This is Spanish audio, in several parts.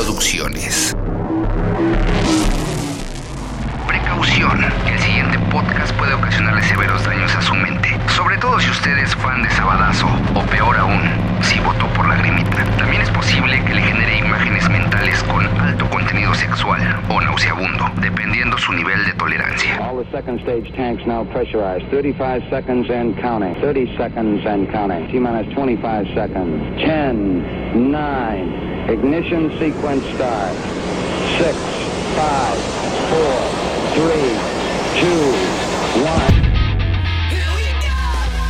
Producciones. Precaución, el siguiente podcast puede ocasionarle severos daños a su mente, sobre todo si usted es fan de Sabadazo, o peor aún, si votó por la grimita. También es posible que le genere imágenes mentales con alto contenido sexual o nauseabundo, dependiendo su nivel de tolerancia. All the second stage tanks now pressurized. 35 seconds and counting. 30 seconds and counting. T minus 25 seconds. 10, 9, ignition sequence start. 6, 5, 4, 3, 2,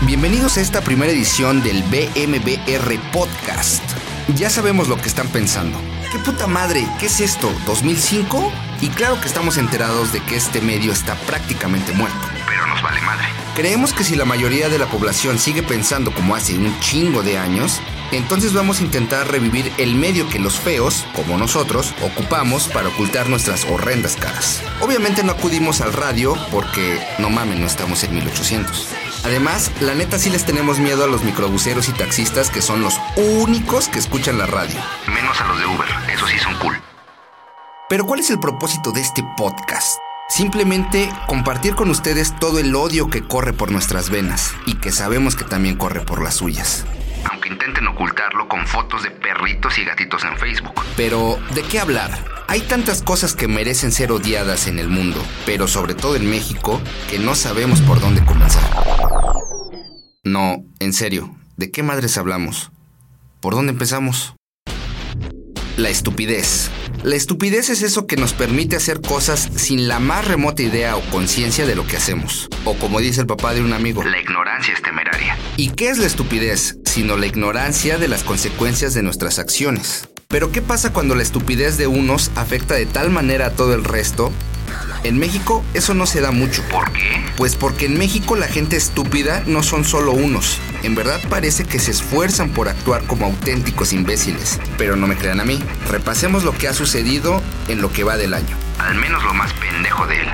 1. Bienvenidos a esta primera edición del BMBR Podcast. Ya sabemos lo que están pensando. ¿Qué puta madre? ¿Qué es esto? ¿2005? Y claro que estamos enterados de que este medio está prácticamente muerto. Pero nos vale madre. Creemos que si la mayoría de la población sigue pensando como hace un chingo de años, entonces vamos a intentar revivir el medio que los feos, como nosotros, ocupamos para ocultar nuestras horrendas caras. Obviamente no acudimos al radio porque, no mamen, no estamos en 1800. Además, la neta sí les tenemos miedo a los microbuseros y taxistas que son los únicos que escuchan la radio. Menos a los de Uber, esos sí son cool. Pero ¿cuál es el propósito de este podcast? Simplemente compartir con ustedes todo el odio que corre por nuestras venas y que sabemos que también corre por las suyas. Intenten ocultarlo con fotos de perritos y gatitos en Facebook. Pero, ¿de qué hablar? Hay tantas cosas que merecen ser odiadas en el mundo, pero sobre todo en México, que no sabemos por dónde comenzar. No, en serio, ¿de qué madres hablamos? ¿Por dónde empezamos? La estupidez. La estupidez es eso que nos permite hacer cosas sin la más remota idea o conciencia de lo que hacemos. O como dice el papá de un amigo, la ignorancia es temeraria. ¿Y qué es la estupidez? Sino la ignorancia de las consecuencias de nuestras acciones. Pero ¿qué pasa cuando la estupidez de unos afecta de tal manera a todo el resto en México eso no se da mucho. ¿Por qué? Pues porque en México la gente estúpida no son solo unos. En verdad parece que se esfuerzan por actuar como auténticos imbéciles. Pero no me crean a mí. Repasemos lo que ha sucedido en lo que va del año. Al menos lo más pendejo de él.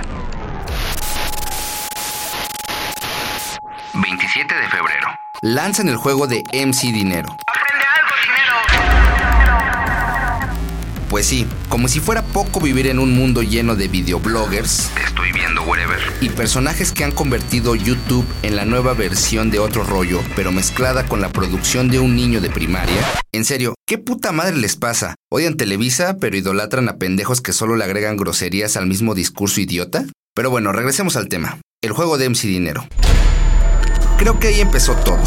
27 de febrero. Lanzan el juego de MC Dinero. Pues sí, como si fuera poco vivir en un mundo lleno de videobloggers. Estoy viendo wherever. Y personajes que han convertido YouTube en la nueva versión de otro rollo, pero mezclada con la producción de un niño de primaria. En serio, ¿qué puta madre les pasa? ¿Odian Televisa, pero idolatran a pendejos que solo le agregan groserías al mismo discurso idiota? Pero bueno, regresemos al tema. El juego de MC Dinero. Creo que ahí empezó todo.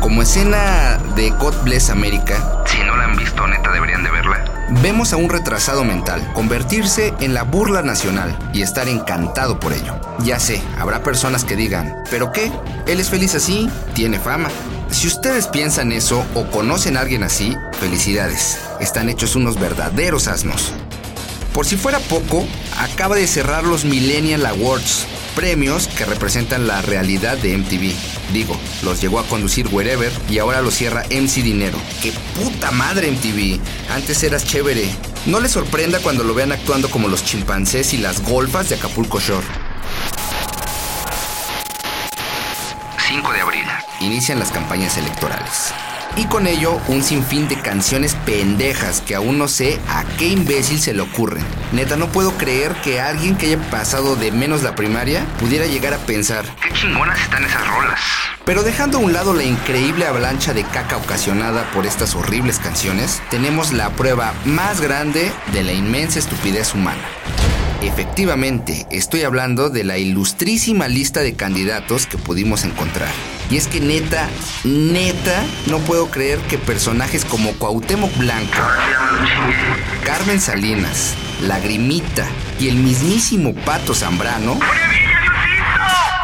Como escena de God Bless America, si no la han visto, neta deberían de verla. Vemos a un retrasado mental convertirse en la burla nacional y estar encantado por ello. Ya sé, habrá personas que digan, ¿pero qué? Él es feliz así, tiene fama. Si ustedes piensan eso o conocen a alguien así, felicidades. Están hechos unos verdaderos asnos. Por si fuera poco, acaba de cerrar los Millennial Awards, premios que representan la realidad de MTV. Digo, los llegó a conducir Wherever y ahora lo cierra MC Dinero. ¡Qué puta madre MTV! Antes eras chévere. No les sorprenda cuando lo vean actuando como los chimpancés y las golfas de Acapulco Shore. 5 de abril. Inician las campañas electorales. Y con ello un sinfín de canciones pendejas que aún no sé a qué imbécil se le ocurren. Neta, no puedo creer que alguien que haya pasado de menos la primaria pudiera llegar a pensar, qué chingonas están esas rolas. Pero dejando a un lado la increíble avalancha de caca ocasionada por estas horribles canciones, tenemos la prueba más grande de la inmensa estupidez humana. Efectivamente, estoy hablando de la ilustrísima lista de candidatos que pudimos encontrar. Y es que neta, neta, no puedo creer que personajes como Cuauhtémoc Blanco, Carmen Salinas, Lagrimita y el mismísimo Pato Zambrano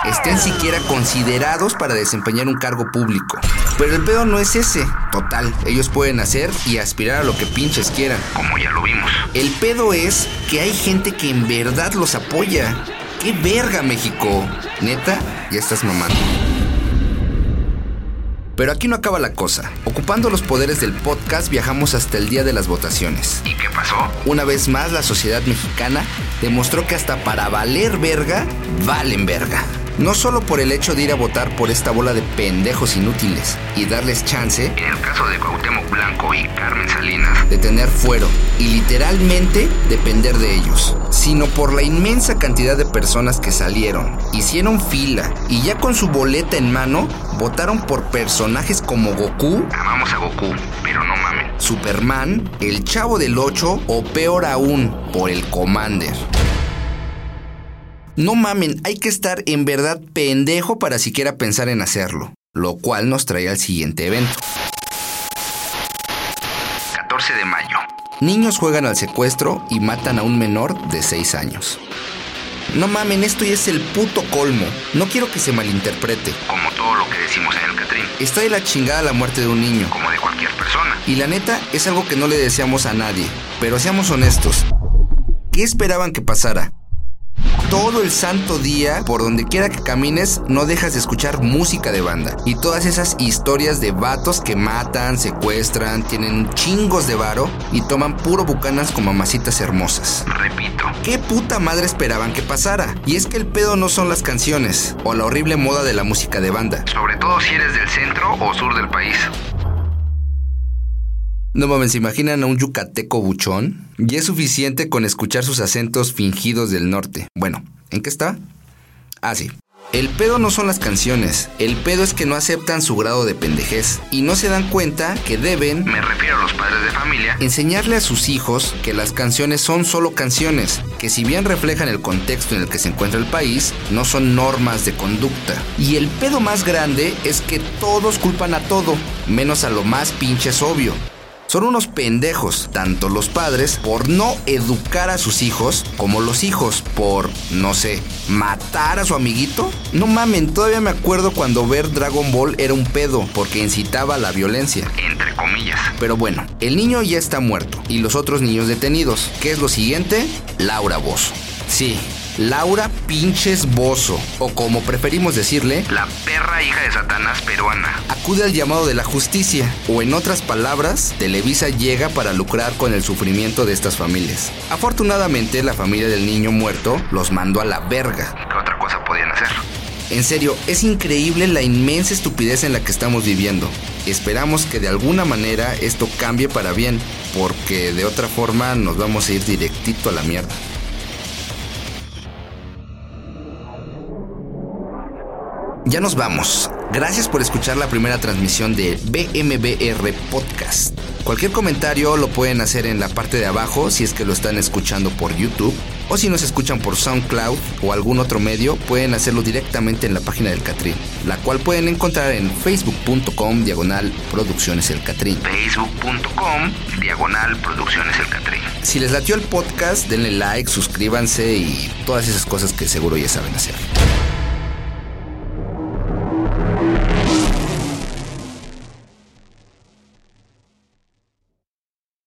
estén siquiera considerados para desempeñar un cargo público. Pero el pedo no es ese. Total, ellos pueden hacer y aspirar a lo que pinches quieran. Como ya lo vimos. El pedo es que hay gente que en verdad los apoya. ¡Qué verga, México! Neta, ya estás mamando. Pero aquí no acaba la cosa. Ocupando los poderes del podcast viajamos hasta el día de las votaciones. ¿Y qué pasó? Una vez más la sociedad mexicana demostró que hasta para valer verga, valen verga. No solo por el hecho de ir a votar por esta bola de pendejos inútiles y darles chance, en el caso de Cuauhtémoc Blanco y Carmen Salinas, de tener fuero y literalmente depender de ellos, sino por la inmensa cantidad de personas que salieron, hicieron fila y ya con su boleta en mano votaron por personajes como Goku, Amamos a Goku, pero no mamen. Superman, el Chavo del 8 o peor aún, por el Commander. No mamen, hay que estar en verdad pendejo para siquiera pensar en hacerlo, lo cual nos trae al siguiente evento. 14 de mayo. Niños juegan al secuestro y matan a un menor de 6 años. No mamen, esto ya es el puto colmo. No quiero que se malinterprete. Como todo lo que decimos en el Catrín. Está de la chingada la muerte de un niño. Como de cualquier persona. Y la neta es algo que no le deseamos a nadie. Pero seamos honestos. ¿Qué esperaban que pasara? Todo el santo día, por donde quiera que camines, no dejas de escuchar música de banda. Y todas esas historias de vatos que matan, secuestran, tienen chingos de varo y toman puro bucanas con mamacitas hermosas. Repito. ¿Qué puta madre esperaban que pasara? Y es que el pedo no son las canciones o la horrible moda de la música de banda. Sobre todo si eres del centro o sur del país. No mames, ¿se imaginan a un yucateco buchón? Y es suficiente con escuchar sus acentos fingidos del norte. Bueno, ¿en qué está? Ah, sí. El pedo no son las canciones, el pedo es que no aceptan su grado de pendejez y no se dan cuenta que deben Me refiero a los padres de familia. enseñarle a sus hijos que las canciones son solo canciones, que si bien reflejan el contexto en el que se encuentra el país, no son normas de conducta. Y el pedo más grande es que todos culpan a todo, menos a lo más pinches obvio. Son unos pendejos, tanto los padres, por no educar a sus hijos, como los hijos por, no sé, matar a su amiguito. No mamen, todavía me acuerdo cuando ver Dragon Ball era un pedo, porque incitaba a la violencia. Entre comillas. Pero bueno, el niño ya está muerto y los otros niños detenidos. ¿Qué es lo siguiente? Laura Bozo. Sí, Laura Pinches Bozo, o como preferimos decirle, La perra hija de Satanás peruana. acude al llamado de la justicia, o en otras palabras, Televisa llega para lucrar con el sufrimiento de estas familias. Afortunadamente, la familia del niño muerto los mandó a la verga. ¿Qué otra cosa podían hacer? En serio, es increíble la inmensa estupidez en la que estamos viviendo. Esperamos que de alguna manera esto cambie para bien, porque de otra forma nos vamos a ir directito a la mierda. Ya nos vamos. Gracias por escuchar la primera transmisión de BMBR Podcast. Cualquier comentario lo pueden hacer en la parte de abajo si es que lo están escuchando por YouTube o si nos escuchan por SoundCloud o algún otro medio pueden hacerlo directamente en la página del Catrín, la cual pueden encontrar en facebook.com diagonal producciones el Catrín. Facebook.com, diagonal producciones el Catrín. Si les latió el podcast, denle like, suscríbanse y todas esas cosas que seguro ya saben hacer.